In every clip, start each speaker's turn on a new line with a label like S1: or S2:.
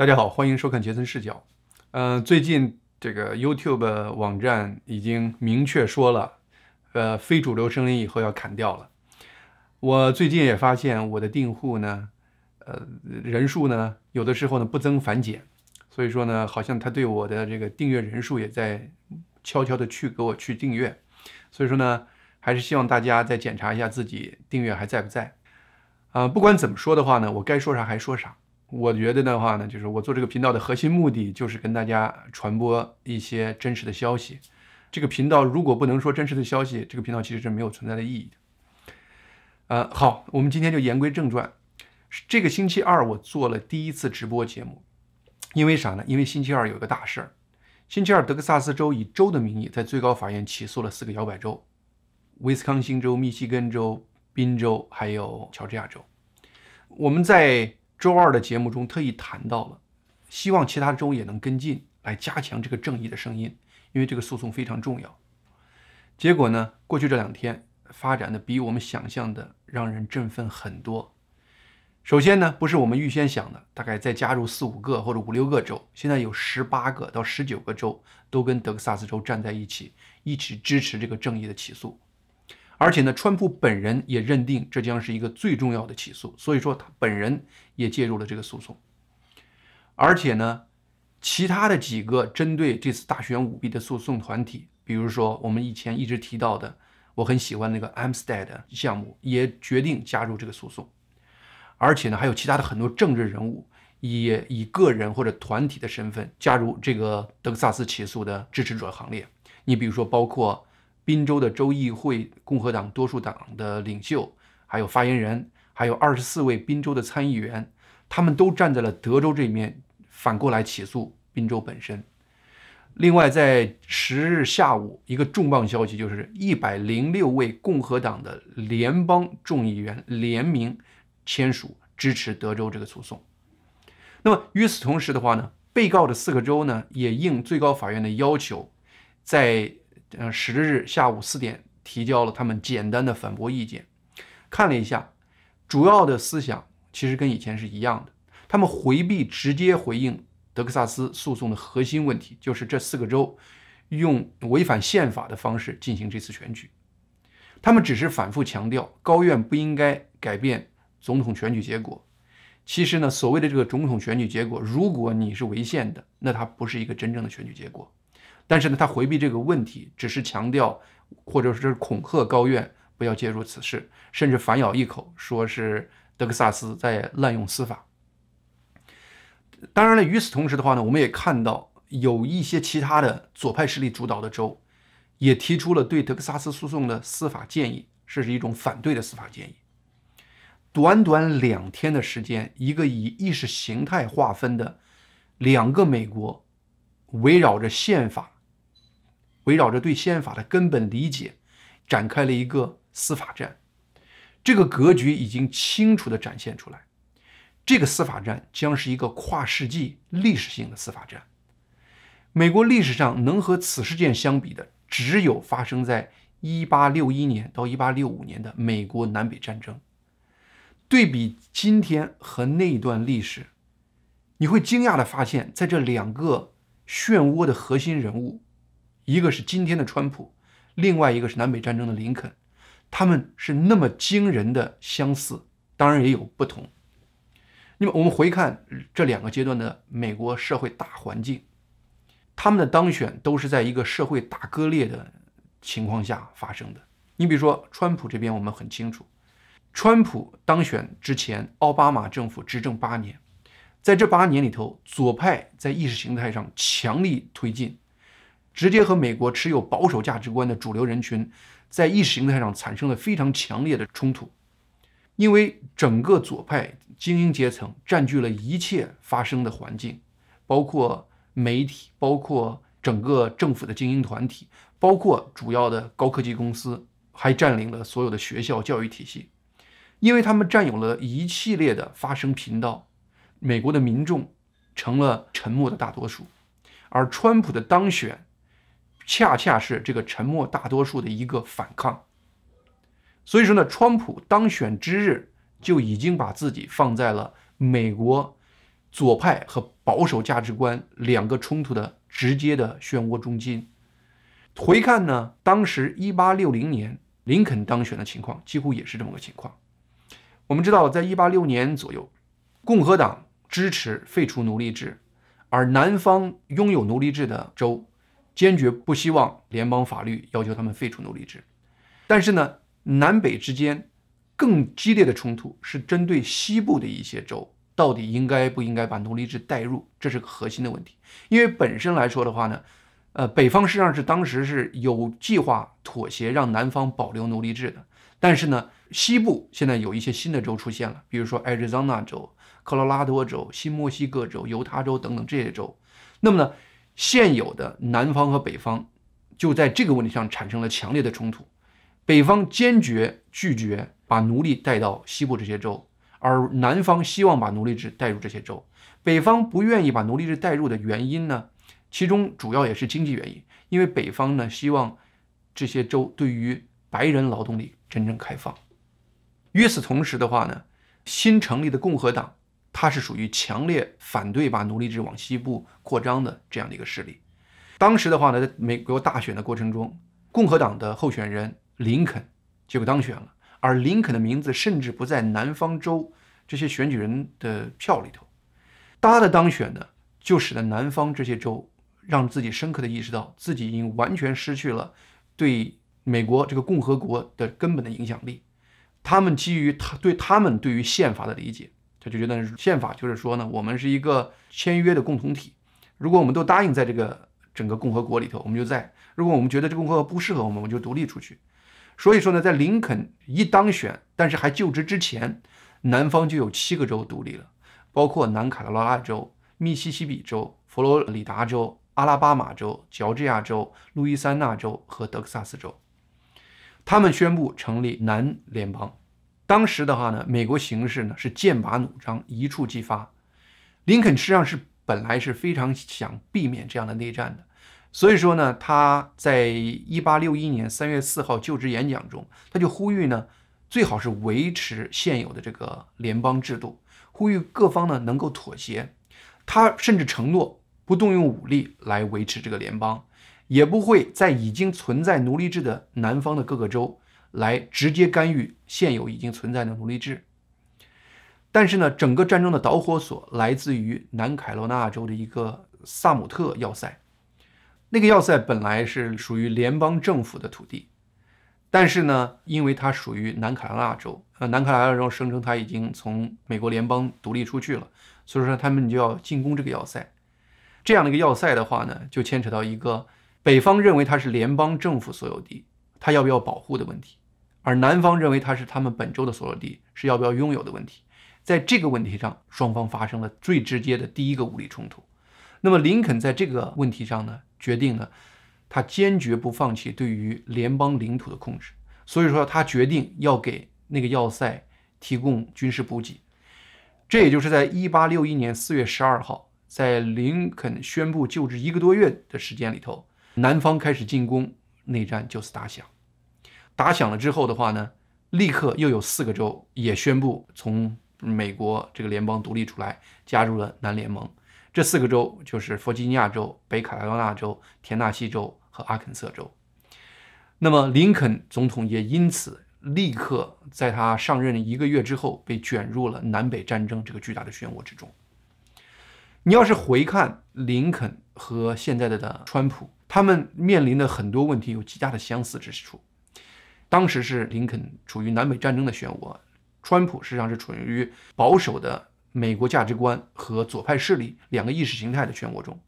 S1: 大家好，欢迎收看杰森视角。呃，最近这个 YouTube 网站已经明确说了，呃，非主流声音以后要砍掉了。我最近也发现我的订户呢，呃，人数呢，有的时候呢不增反减，所以说呢，好像他对我的这个订阅人数也在悄悄的去给我去订阅。所以说呢，还是希望大家再检查一下自己订阅还在不在。啊，不管怎么说的话呢，我该说啥还说啥。我觉得的话呢，就是我做这个频道的核心目的就是跟大家传播一些真实的消息。这个频道如果不能说真实的消息，这个频道其实是没有存在的意义的。呃，好，我们今天就言归正传。这个星期二我做了第一次直播节目，因为啥呢？因为星期二有个大事儿。星期二，德克萨斯州以州的名义在最高法院起诉了四个摇摆州：威斯康星州、密西根州。宾州还有乔治亚州，我们在周二的节目中特意谈到了，希望其他州也能跟进来加强这个正义的声音，因为这个诉讼非常重要。结果呢，过去这两天发展的比我们想象的让人振奋很多。首先呢，不是我们预先想的，大概再加入四五个或者五六个州，现在有十八个到十九个州都跟德克萨斯州站在一起，一起支持这个正义的起诉。而且呢，川普本人也认定这将是一个最重要的起诉，所以说他本人也介入了这个诉讼。而且呢，其他的几个针对这次大选舞弊的诉讼团体，比如说我们以前一直提到的，我很喜欢那个 Amstead 项目，也决定加入这个诉讼。而且呢，还有其他的很多政治人物也以个人或者团体的身份加入这个德克萨斯起诉的支持者行列。你比如说，包括。宾州的州议会共和党多数党的领袖，还有发言人，还有二十四位宾州的参议员，他们都站在了德州这一面，反过来起诉宾州本身。另外，在十日下午，一个重磅消息就是一百零六位共和党的联邦众议员联名签署支持德州这个诉讼。那么与此同时的话呢，被告的四个州呢，也应最高法院的要求，在嗯，十日下午四点提交了他们简单的反驳意见，看了一下，主要的思想其实跟以前是一样的。他们回避直接回应德克萨斯诉讼的核心问题，就是这四个州用违反宪法的方式进行这次选举。他们只是反复强调，高院不应该改变总统选举结果。其实呢，所谓的这个总统选举结果，如果你是违宪的，那它不是一个真正的选举结果。但是呢，他回避这个问题，只是强调，或者是恐吓高院不要介入此事，甚至反咬一口，说是德克萨斯在滥用司法。当然了，与此同时的话呢，我们也看到有一些其他的左派势力主导的州，也提出了对德克萨斯诉讼的司法建议，这是一种反对的司法建议。短短两天的时间，一个以意识形态划分的两个美国，围绕着宪法。围绕着对宪法的根本理解，展开了一个司法战。这个格局已经清楚地展现出来。这个司法战将是一个跨世纪历史性的司法战。美国历史上能和此事件相比的，只有发生在1861年到1865年的美国南北战争。对比今天和那段历史，你会惊讶地发现，在这两个漩涡的核心人物。一个是今天的川普，另外一个是南北战争的林肯，他们是那么惊人的相似，当然也有不同。那么我们回看这两个阶段的美国社会大环境，他们的当选都是在一个社会大割裂的情况下发生的。你比如说川普这边，我们很清楚，川普当选之前，奥巴马政府执政八年，在这八年里头，左派在意识形态上强力推进。直接和美国持有保守价值观的主流人群在意识形态上产生了非常强烈的冲突，因为整个左派精英阶层占据了一切发生的环境，包括媒体，包括整个政府的精英团体，包括主要的高科技公司，还占领了所有的学校教育体系，因为他们占有了一系列的发声频道，美国的民众成了沉默的大多数，而川普的当选。恰恰是这个沉默大多数的一个反抗，所以说呢，川普当选之日就已经把自己放在了美国左派和保守价值观两个冲突的直接的漩涡中心。回看呢，当时一八六零年林肯当选的情况，几乎也是这么个情况。我们知道，在一八六年左右，共和党支持废除奴隶制，而南方拥有奴隶制的州坚决不希望联邦法律要求他们废除奴隶制。但是呢，南北之间更激烈的冲突是针对西部的一些州，到底应该不应该把奴隶制带入，这是个核心的问题。因为本身来说的话呢。呃，北方实际上是当时是有计划妥协，让南方保留奴隶制的。但是呢，西部现在有一些新的州出现了，比如说艾 z 桑那州、科罗拉多州、新墨西哥州、犹他州等等这些州。那么呢，现有的南方和北方就在这个问题上产生了强烈的冲突。北方坚决拒绝把奴隶带到西部这些州，而南方希望把奴隶制带入这些州。北方不愿意把奴隶制带入的原因呢？其中主要也是经济原因，因为北方呢希望这些州对于白人劳动力真正开放。与此同时的话呢，新成立的共和党，他是属于强烈反对把奴隶制往西部扩张的这样的一个势力。当时的话呢，在美国大选的过程中，共和党的候选人林肯结果当选了，而林肯的名字甚至不在南方州这些选举人的票里头。他的当选呢，就使得南方这些州。让自己深刻的意识到自己已经完全失去了对美国这个共和国的根本的影响力。他们基于他对他们对于宪法的理解，他就觉得宪法就是说呢，我们是一个签约的共同体。如果我们都答应在这个整个共和国里头，我们就在；如果我们觉得这个共和国不适合我们，我们就独立出去。所以说呢，在林肯一当选，但是还就职之前，南方就有七个州独立了，包括南卡罗来纳州、密西西比州、佛罗里达州。阿拉巴马州、乔治亚州、路易斯安那州和德克萨斯州，他们宣布成立南联邦。当时的话呢，美国形势呢是剑拔弩张，一触即发。林肯实际上是本来是非常想避免这样的内战的，所以说呢，他在一八六一年三月四号就职演讲中，他就呼吁呢，最好是维持现有的这个联邦制度，呼吁各方呢能够妥协。他甚至承诺。不动用武力来维持这个联邦，也不会在已经存在奴隶制的南方的各个州来直接干预现有已经存在的奴隶制。但是呢，整个战争的导火索来自于南卡罗纳州的一个萨姆特要塞。那个要塞本来是属于联邦政府的土地，但是呢，因为它属于南卡罗纳州，呃，南卡罗纳州声称它已经从美国联邦独立出去了，所以说他们就要进攻这个要塞。这样的一个要塞的话呢，就牵扯到一个北方认为它是联邦政府所有地，他要不要保护的问题，而南方认为他是他们本州的所有地，是要不要拥有的问题。在这个问题上，双方发生了最直接的第一个武力冲突。那么林肯在这个问题上呢，决定呢，他坚决不放弃对于联邦领土的控制，所以说他决定要给那个要塞提供军事补给。这也就是在1861年4月12号。在林肯宣布就职一个多月的时间里头，南方开始进攻，内战就此打响。打响了之后的话呢，立刻又有四个州也宣布从美国这个联邦独立出来，加入了南联盟。这四个州就是弗吉尼亚州、北卡罗来纳州、田纳西州和阿肯色州。那么林肯总统也因此立刻在他上任一个月之后，被卷入了南北战争这个巨大的漩涡之中。你要是回看林肯和现在的的川普，他们面临的很多问题有极大的相似之处。当时是林肯处于南北战争的漩涡，川普实际上是处于保守的美国价值观和左派势力两个意识形态的漩涡中。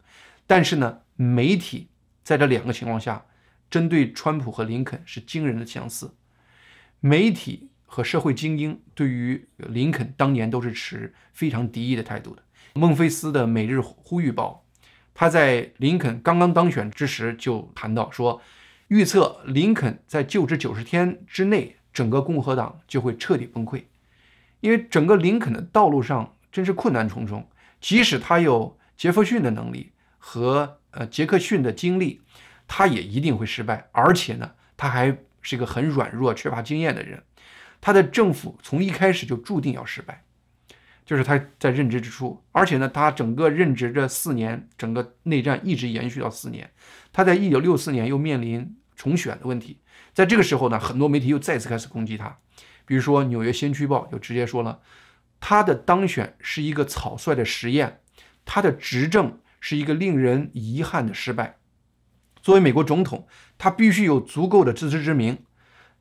S1: 但是呢，媒体在这两个情况下，针对川普和林肯是惊人的相似。媒体和社会精英对于林肯当年都是持非常敌意的态度的。孟菲斯的《每日呼吁报》，他在林肯刚刚当选之时就谈到说，预测林肯在就职九十天之内，整个共和党就会彻底崩溃，因为整个林肯的道路上真是困难重重。即使他有杰弗逊的能力和呃杰克逊的经历，他也一定会失败。而且呢，他还是一个很软弱、缺乏经验的人，他的政府从一开始就注定要失败。就是他在任职之初，而且呢，他整个任职这四年，整个内战一直延续到四年。他在一九六四年又面临重选的问题，在这个时候呢，很多媒体又再次开始攻击他，比如说《纽约先驱报》就直接说了，他的当选是一个草率的实验，他的执政是一个令人遗憾的失败。作为美国总统，他必须有足够的自知之明，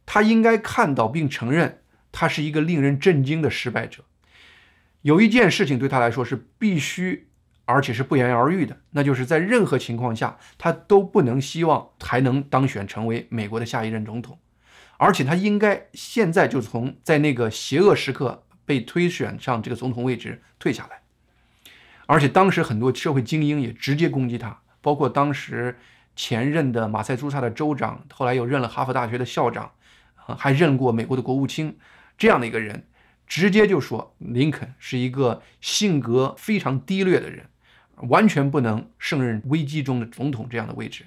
S1: 他应该看到并承认他是一个令人震惊的失败者。有一件事情对他来说是必须，而且是不言而喻的，那就是在任何情况下，他都不能希望还能当选成为美国的下一任总统，而且他应该现在就从在那个邪恶时刻被推选上这个总统位置退下来。而且当时很多社会精英也直接攻击他，包括当时前任的马赛诸塞的州长，后来又任了哈佛大学的校长，还任过美国的国务卿，这样的一个人。直接就说林肯是一个性格非常低劣的人，完全不能胜任危机中的总统这样的位置。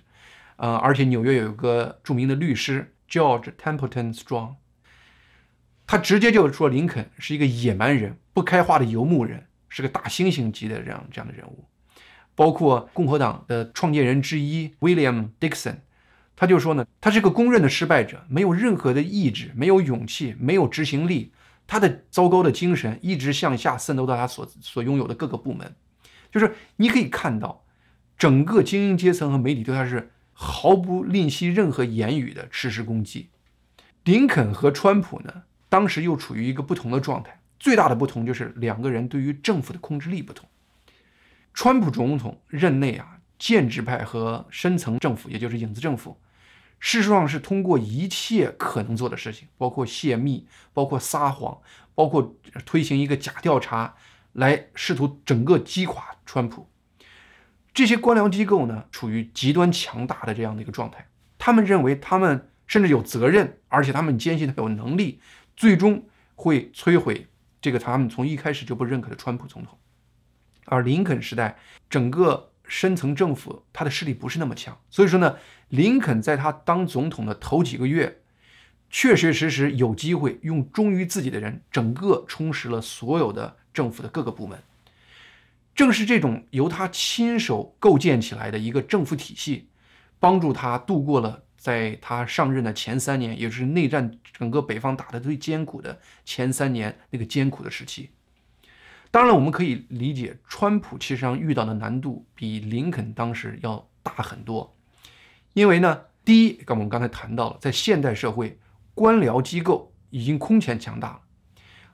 S1: 呃，而且纽约有一个著名的律师 George Templeton Strong，他直接就说林肯是一个野蛮人、不开化的游牧人，是个大猩猩级的这样这样的人物。包括共和党的创建人之一 William Dixon，他就说呢，他是个公认的失败者，没有任何的意志，没有勇气，没有执行力。他的糟糕的精神一直向下渗透到他所所拥有的各个部门，就是你可以看到，整个精英阶层和媒体对他是毫不吝惜任何言语的实施攻击。林肯和川普呢，当时又处于一个不同的状态，最大的不同就是两个人对于政府的控制力不同。川普总统任内啊，建制派和深层政府，也就是影子政府。事实上是通过一切可能做的事情，包括泄密、包括撒谎、包括推行一个假调查，来试图整个击垮川普。这些官僚机构呢，处于极端强大的这样的一个状态。他们认为他们甚至有责任，而且他们坚信他有能力，最终会摧毁这个他们从一开始就不认可的川普总统。而林肯时代，整个。深层政府他的势力不是那么强，所以说呢，林肯在他当总统的头几个月，确确实实有机会用忠于自己的人，整个充实了所有的政府的各个部门。正是这种由他亲手构建起来的一个政府体系，帮助他度过了在他上任的前三年，也就是内战整个北方打得最艰苦的前三年那个艰苦的时期。当然，我们可以理解，川普其实上遇到的难度比林肯当时要大很多，因为呢，第一，刚我们刚才谈到了，在现代社会，官僚机构已经空前强大了。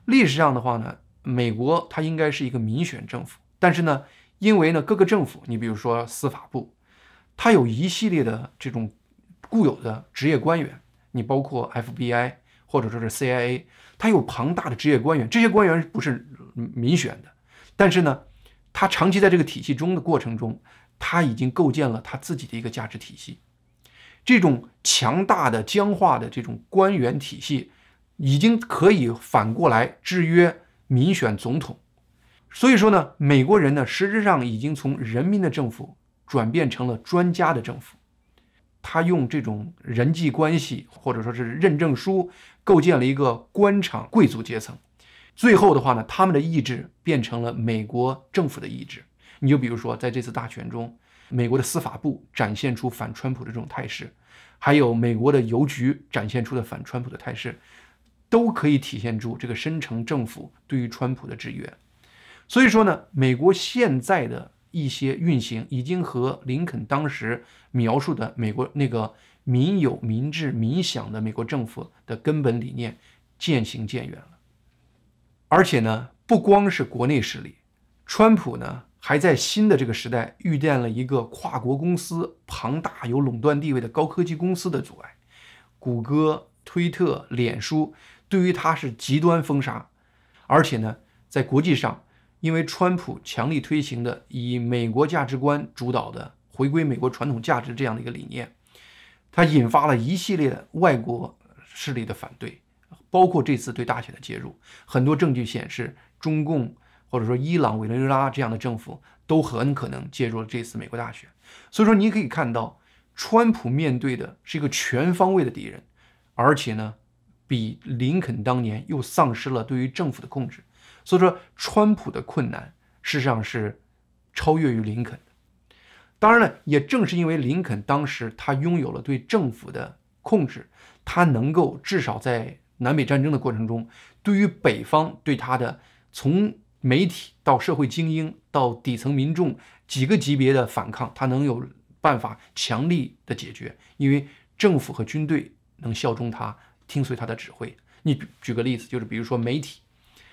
S1: 历史上的话呢，美国它应该是一个民选政府，但是呢，因为呢，各个政府，你比如说司法部，它有一系列的这种固有的职业官员，你包括 FBI 或者说是 CIA，它有庞大的职业官员，这些官员不是。民选的，但是呢，他长期在这个体系中的过程中，他已经构建了他自己的一个价值体系。这种强大的僵化的这种官员体系，已经可以反过来制约民选总统。所以说呢，美国人呢，实质上已经从人民的政府转变成了专家的政府。他用这种人际关系或者说是认证书，构建了一个官场贵族阶层。最后的话呢，他们的意志变成了美国政府的意志。你就比如说，在这次大选中，美国的司法部展现出反川普的这种态势，还有美国的邮局展现出的反川普的态势，都可以体现出这个深层政府对于川普的制约。所以说呢，美国现在的一些运行，已经和林肯当时描述的美国那个民有、民治、民享的美国政府的根本理念渐行渐远了。而且呢，不光是国内势力，川普呢还在新的这个时代遇见了一个跨国公司庞大有垄断地位的高科技公司的阻碍，谷歌、推特、脸书对于它是极端封杀，而且呢，在国际上，因为川普强力推行的以美国价值观主导的回归美国传统价值这样的一个理念，它引发了一系列外国势力的反对。包括这次对大选的介入，很多证据显示，中共或者说伊朗、委内瑞拉这样的政府都很可能介入了这次美国大选。所以说，你可以看到，川普面对的是一个全方位的敌人，而且呢，比林肯当年又丧失了对于政府的控制。所以说，川普的困难事实上是超越于林肯的。当然了，也正是因为林肯当时他拥有了对政府的控制，他能够至少在南北战争的过程中，对于北方对他的从媒体到社会精英到底层民众几个级别的反抗，他能有办法强力的解决，因为政府和军队能效忠他，听随他的指挥。你举个例子，就是比如说媒体，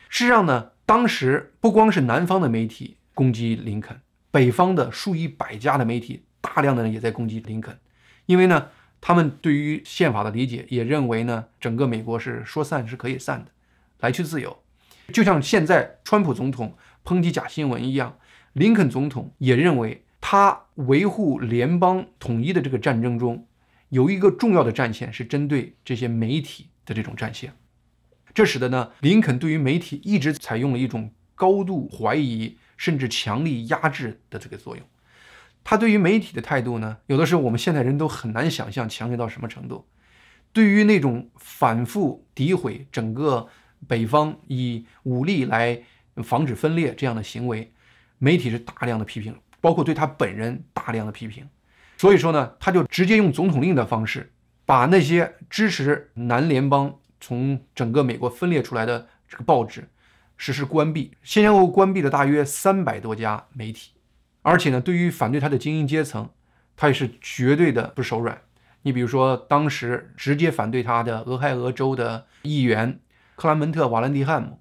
S1: 事实上呢，当时不光是南方的媒体攻击林肯，北方的数以百家的媒体，大量的人也在攻击林肯，因为呢，他们对于宪法的理解也认为呢，整个美国是说散是可以散的，来去自由，就像现在川普总统抨击假新闻一样，林肯总统也认为他维护联邦统一的这个战争中，有一个重要的战线是针对这些媒体。的这种战线，这使得呢，林肯对于媒体一直采用了一种高度怀疑甚至强力压制的这个作用。他对于媒体的态度呢，有的时候我们现代人都很难想象强烈到什么程度。对于那种反复诋毁整个北方以武力来防止分裂这样的行为，媒体是大量的批评，包括对他本人大量的批评。所以说呢，他就直接用总统令的方式。把那些支持南联邦从整个美国分裂出来的这个报纸实施关闭，先前后后关闭了大约三百多家媒体，而且呢，对于反对他的精英阶层，他也是绝对的不手软。你比如说，当时直接反对他的俄亥俄州的议员克兰门特·瓦兰蒂汉姆，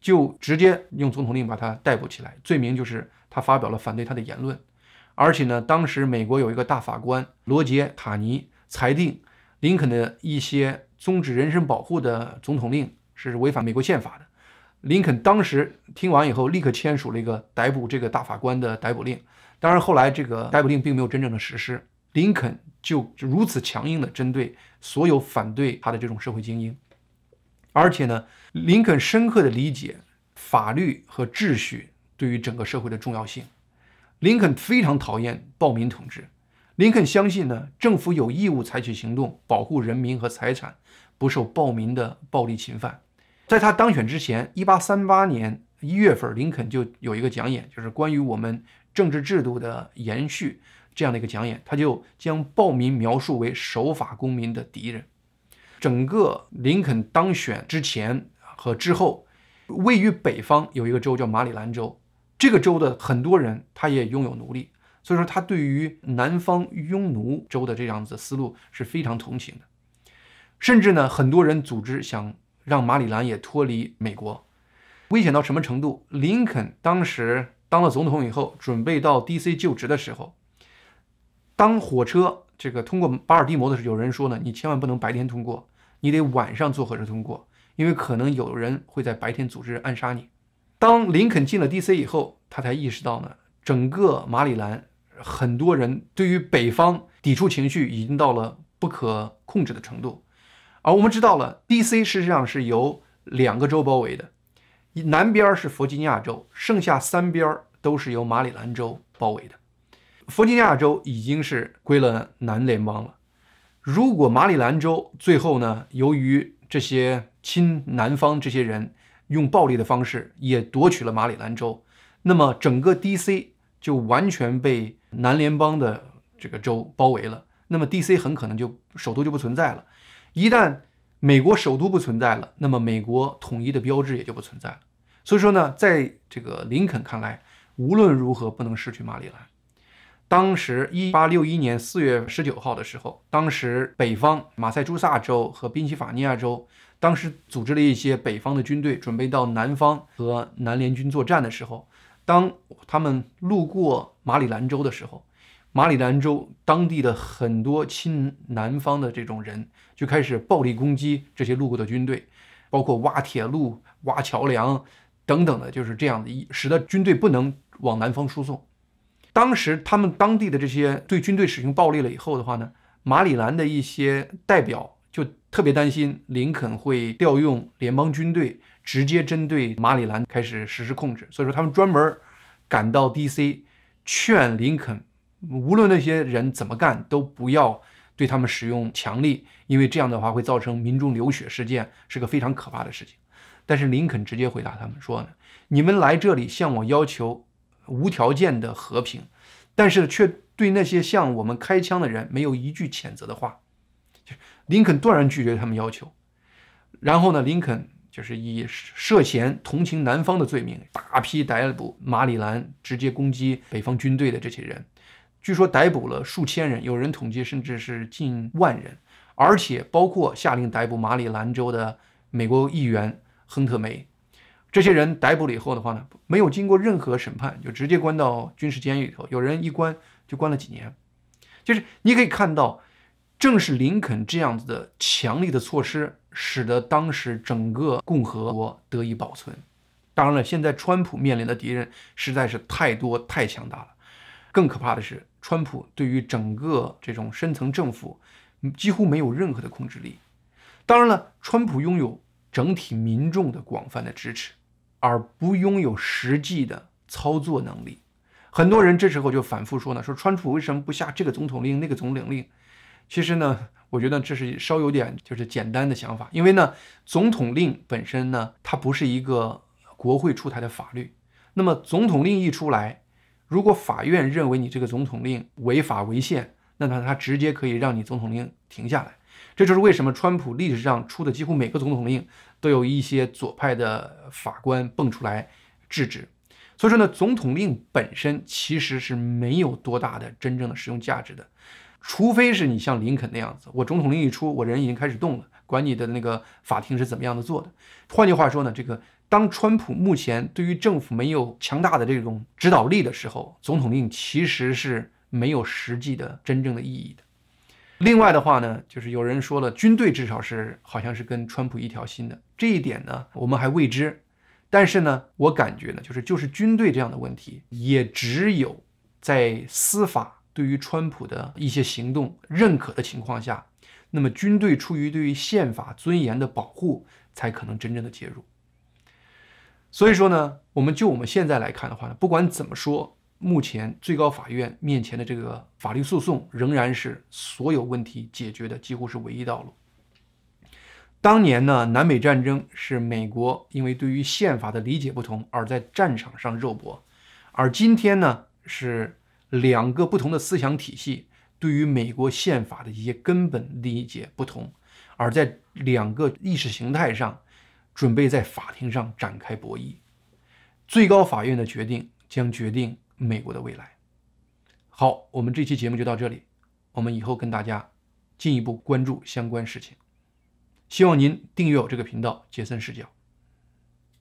S1: 就直接用总统令把他逮捕起来，罪名就是他发表了反对他的言论。而且呢，当时美国有一个大法官罗杰·塔尼裁定。林肯的一些终止人身保护的总统令是违反美国宪法的。林肯当时听完以后，立刻签署了一个逮捕这个大法官的逮捕令。当然，后来这个逮捕令并没有真正的实施。林肯就如此强硬地针对所有反对他的这种社会精英，而且呢，林肯深刻地理解法律和秩序对于整个社会的重要性。林肯非常讨厌暴民统治。林肯相信呢，政府有义务采取行动保护人民和财产不受暴民的暴力侵犯。在他当选之前，一八三八年一月份，林肯就有一个讲演，就是关于我们政治制度的延续这样的一个讲演。他就将暴民描述为守法公民的敌人。整个林肯当选之前和之后，位于北方有一个州叫马里兰州，这个州的很多人他也拥有奴隶。所以说，他对于南方庸奴州的这样子思路是非常同情的，甚至呢，很多人组织想让马里兰也脱离美国，危险到什么程度？林肯当时当了总统以后，准备到 D.C. 就职的时候，当火车这个通过巴尔的摩的时候，有人说呢，你千万不能白天通过，你得晚上坐火车通过，因为可能有人会在白天组织暗杀你。当林肯进了 D.C. 以后，他才意识到呢，整个马里兰。很多人对于北方抵触情绪已经到了不可控制的程度，而我们知道了，D.C. 事实上是由两个州包围的，南边是弗吉尼亚州，剩下三边都是由马里兰州包围的。弗吉尼亚州已经是归了南联邦了，如果马里兰州最后呢，由于这些亲南方这些人用暴力的方式也夺取了马里兰州，那么整个 D.C. 就完全被。南联邦的这个州包围了，那么 D.C. 很可能就首都就不存在了。一旦美国首都不存在了，那么美国统一的标志也就不存在了。所以说呢，在这个林肯看来，无论如何不能失去马里兰。当时一八六一年四月十九号的时候，当时北方马赛诸塞州和宾夕法尼亚州当时组织了一些北方的军队，准备到南方和南联军作战的时候。当他们路过马里兰州的时候，马里兰州当地的很多亲南方的这种人就开始暴力攻击这些路过的军队，包括挖铁路、挖桥梁等等的，就是这样的，一使得军队不能往南方输送。当时他们当地的这些对军队使用暴力了以后的话呢，马里兰的一些代表就特别担心林肯会调用联邦军队。直接针对马里兰开始实施控制，所以说他们专门赶到 D.C. 劝林肯，无论那些人怎么干，都不要对他们使用强力，因为这样的话会造成民众流血事件，是个非常可怕的事情。但是林肯直接回答他们说呢：“你们来这里向我要求无条件的和平，但是却对那些向我们开枪的人没有一句谴责的话。”林肯断然拒绝他们要求。然后呢，林肯就是以涉嫌同情南方的罪名，大批逮捕马里兰直接攻击北方军队的这些人。据说逮捕了数千人，有人统计甚至是近万人，而且包括下令逮捕马里兰州的美国议员亨特梅。这些人逮捕了以后的话呢，没有经过任何审判，就直接关到军事监狱里头。有人一关就关了几年。就是你可以看到，正是林肯这样子的强力的措施，使得当时整个共和国得以保存。当然了，现在川普面临的敌人实在是太多太强大了。更可怕的是。川普对于整个这种深层政府几乎没有任何的控制力。当然了，川普拥有整体民众的广泛的支持，而不拥有实际的操作能力。很多人这时候就反复说呢，说川普为什么不下这个总统令、那个总统令？其实呢，我觉得这是稍有点就是简单的想法，因为呢，总统令本身呢，它不是一个国会出台的法律。那么总统令一出来，如果法院认为你这个总统令违法违宪，那么他直接可以让你总统令停下来。这就是为什么川普历史上出的几乎每个总统令都有一些左派的法官蹦出来制止。所以说呢，总统令本身其实是没有多大的真正的实用价值的，除非是你像林肯那样子，我总统令一出，我人已经开始动了，管你的那个法庭是怎么样的做的。换句话说呢，这个。当川普目前对于政府没有强大的这种指导力的时候，总统令其实是没有实际的真正的意义的。另外的话呢，就是有人说了，军队至少是好像是跟川普一条心的，这一点呢我们还未知。但是呢，我感觉呢，就是就是军队这样的问题，也只有在司法对于川普的一些行动认可的情况下，那么军队出于对于宪法尊严的保护，才可能真正的介入。所以说呢，我们就我们现在来看的话呢，不管怎么说，目前最高法院面前的这个法律诉讼仍然是所有问题解决的几乎是唯一道路。当年呢，南北战争是美国因为对于宪法的理解不同而在战场上肉搏，而今天呢，是两个不同的思想体系对于美国宪法的一些根本理解不同，而在两个意识形态上。准备在法庭上展开博弈，最高法院的决定将决定美国的未来。好，我们这期节目就到这里，我们以后跟大家进一步关注相关事情。希望您订阅我这个频道，杰森视角。